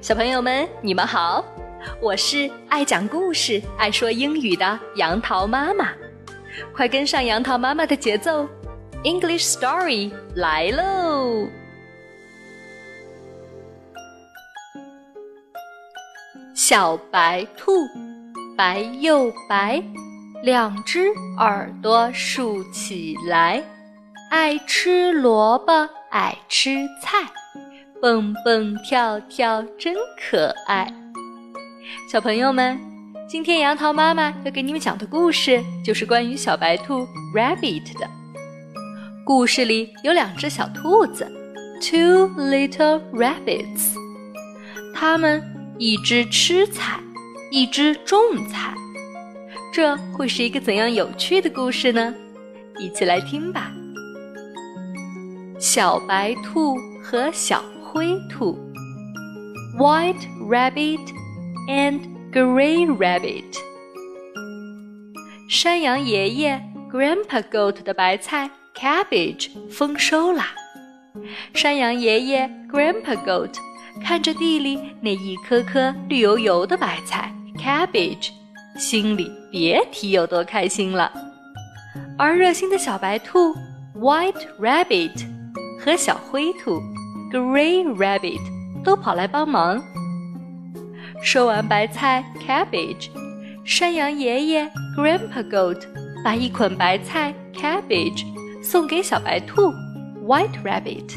小朋友们，你们好，我是爱讲故事、爱说英语的杨桃妈妈，快跟上杨桃妈妈的节奏，English Story 来喽！小白兔，白又白，两只耳朵竖起来，爱吃萝卜，爱吃菜。蹦蹦跳跳真可爱，小朋友们，今天杨桃妈妈要给你们讲的故事就是关于小白兔 Rabbit 的。故事里有两只小兔子，Two little rabbits。它们一只吃菜，一只种菜，这会是一个怎样有趣的故事呢？一起来听吧。小白兔和小。灰兔，White Rabbit and Gray Rabbit。山羊爷爷 Grandpa Goat 的白菜 Cabbage 丰收啦！山羊爷爷 Grandpa Goat 看着地里那一颗颗绿油油的白菜 Cabbage，心里别提有多开心了。而热心的小白兔 White Rabbit 和小灰兔。Gray Rabbit 都跑来帮忙。收完白菜 Cabbage，山羊爷爷 Grandpa Goat 把一捆白菜 Cabbage 送给小白兔 White Rabbit。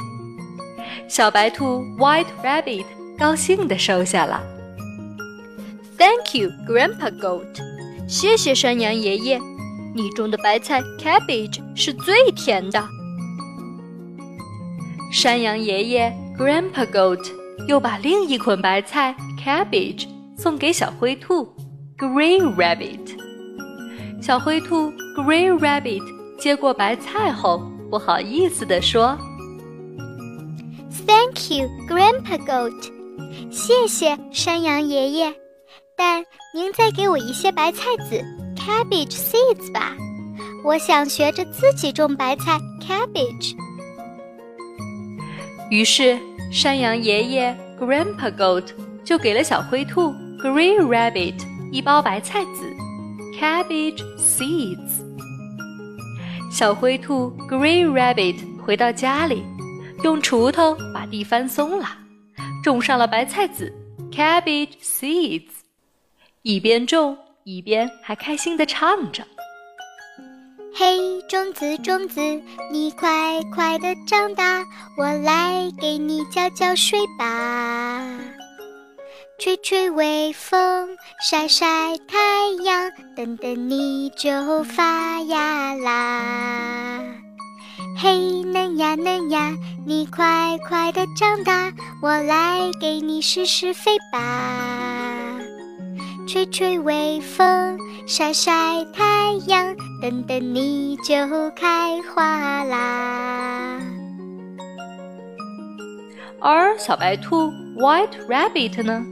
小白兔 White Rabbit 高兴地收下了。Thank you, Grandpa Goat。谢谢山羊爷爷，你种的白菜 Cabbage 是最甜的。山羊爷爷 Grandpa Goat 又把另一捆白菜 Cabbage 送给小灰兔 Gray Rabbit。小灰兔 Gray Rabbit 接过白菜后，不好意思地说：“Thank you, Grandpa Goat。谢谢山羊爷爷，但您再给我一些白菜籽 Cabbage seeds 吧。我想学着自己种白菜 Cabbage。”于是，山羊爷爷 Grandpa Goat 就给了小灰兔 Gray Rabbit 一包白菜籽 Cabbage Seeds。小灰兔 Gray Rabbit 回到家里，用锄头把地翻松了，种上了白菜籽 Cabbage Seeds，一边种一边还开心地唱着。嘿，种子，种子，你快快的长大，我来给你浇浇水吧。吹吹微风，晒晒太阳，等等你就发芽啦。嘿，嫩芽嫩芽，你快快的长大，我来给你施施肥吧。吹吹微风，晒晒太阳。等等，你就开花啦！而小白兔 White Rabbit 呢？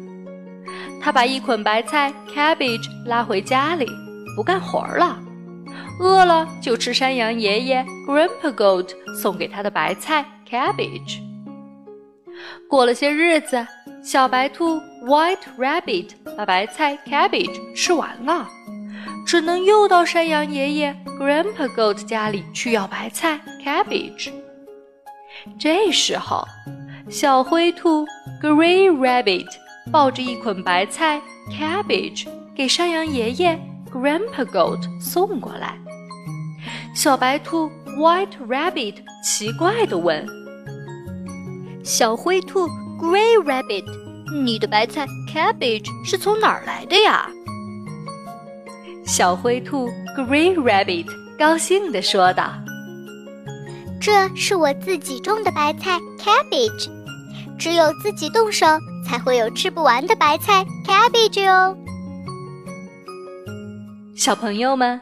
他把一捆白菜 Cabbage 拉回家里，不干活了。饿了就吃山羊爷爷 Grandpa Goat 送给他的白菜 Cabbage。过了些日子，小白兔 White Rabbit 把白菜 Cabbage 吃完了。只能又到山羊爷爷 Grandpa Goat 家里去要白菜 Cabbage。这时候，小灰兔 Gray Rabbit 抱着一捆白菜 Cabbage 给山羊爷爷 Grandpa Goat 送过来。小白兔 White Rabbit 奇怪地问：“小灰兔 Gray Rabbit，你的白菜 Cabbage 是从哪儿来的呀？”小灰兔 Gray Rabbit 高兴地说道：“这是我自己种的白菜 Cabbage，只有自己动手，才会有吃不完的白菜 Cabbage 哦。”小朋友们，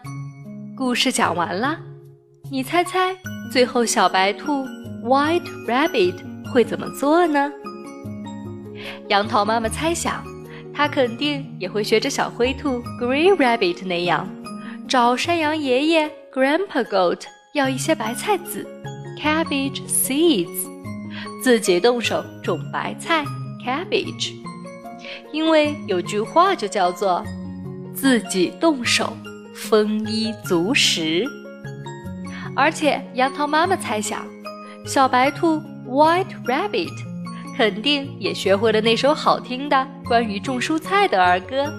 故事讲完了，你猜猜最后小白兔 White Rabbit 会怎么做呢？杨桃妈妈猜想。它肯定也会学着小灰兔 Green Rabbit 那样，找山羊爷爷 Grandpa Goat 要一些白菜籽 Cabbage Seeds，自己动手种白菜 Cabbage。因为有句话就叫做“自己动手，丰衣足食”。而且杨桃妈妈猜想，小白兔 White Rabbit 肯定也学会了那首好听的关于种蔬菜的儿歌。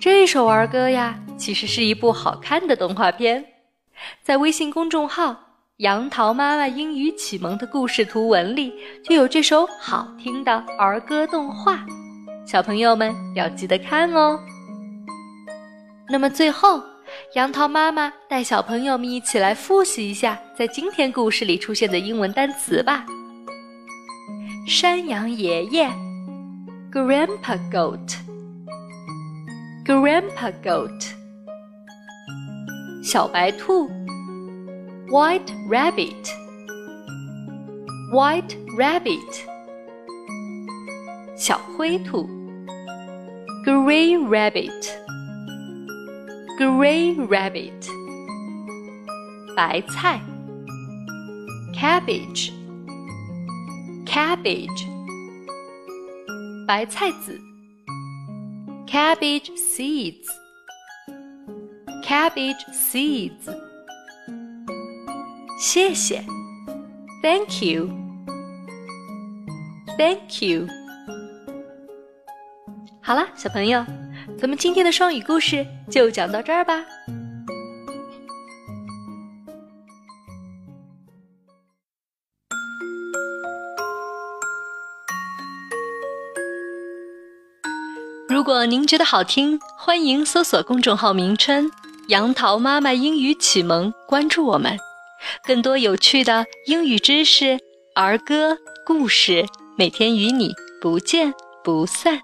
这首儿歌呀，其实是一部好看的动画片，在微信公众号“杨桃妈妈英语启蒙”的故事图文里就有这首好听的儿歌动画，小朋友们要记得看哦。那么最后。杨桃妈妈带小朋友们一起来复习一下在今天故事里出现的英文单词吧。山羊爷爷，Grandpa Goat，Grandpa Goat。小白兔，White Rabbit，White Rabbit。小灰兔，Grey Rabbit。Gray rabbit，白菜 ，cabbage，cabbage，白菜籽，cabbage seeds，cabbage seeds，谢谢，thank you，thank you。好了，小朋友。咱们今天的双语故事就讲到这儿吧。 如果您觉得好听，欢迎搜索公众号名称“杨桃妈妈英语启蒙”，关注我们，更多有趣的英语知识、儿歌、故事，每天与你不见不散。